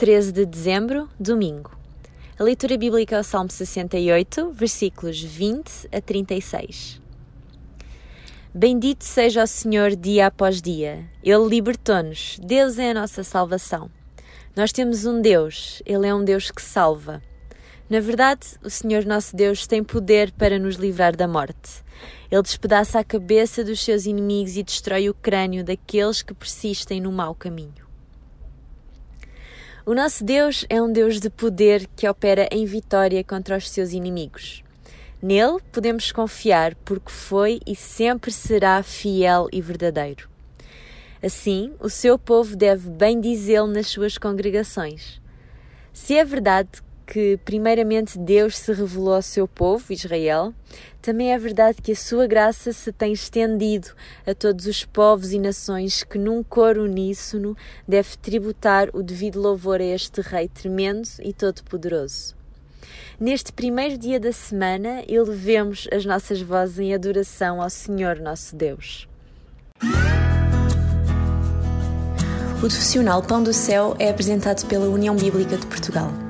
13 de dezembro, domingo. A leitura bíblica é o Salmo 68, versículos 20 a 36. Bendito seja o Senhor dia após dia. Ele libertou-nos. Deus é a nossa salvação. Nós temos um Deus, Ele é um Deus que salva. Na verdade, o Senhor nosso Deus tem poder para nos livrar da morte. Ele despedaça a cabeça dos seus inimigos e destrói o crânio daqueles que persistem no mau caminho. O nosso Deus é um Deus de poder que opera em vitória contra os seus inimigos. Nele podemos confiar porque foi e sempre será fiel e verdadeiro. Assim, o seu povo deve bem dizê-lo nas suas congregações. Se é verdade que, primeiramente, Deus se revelou ao seu povo, Israel, também é verdade que a sua graça se tem estendido a todos os povos e nações que, num coro uníssono, deve tributar o devido louvor a este Rei tremendo e todo-poderoso. Neste primeiro dia da semana, elevemos as nossas vozes em adoração ao Senhor nosso Deus. O profissional Pão do Céu é apresentado pela União Bíblica de Portugal.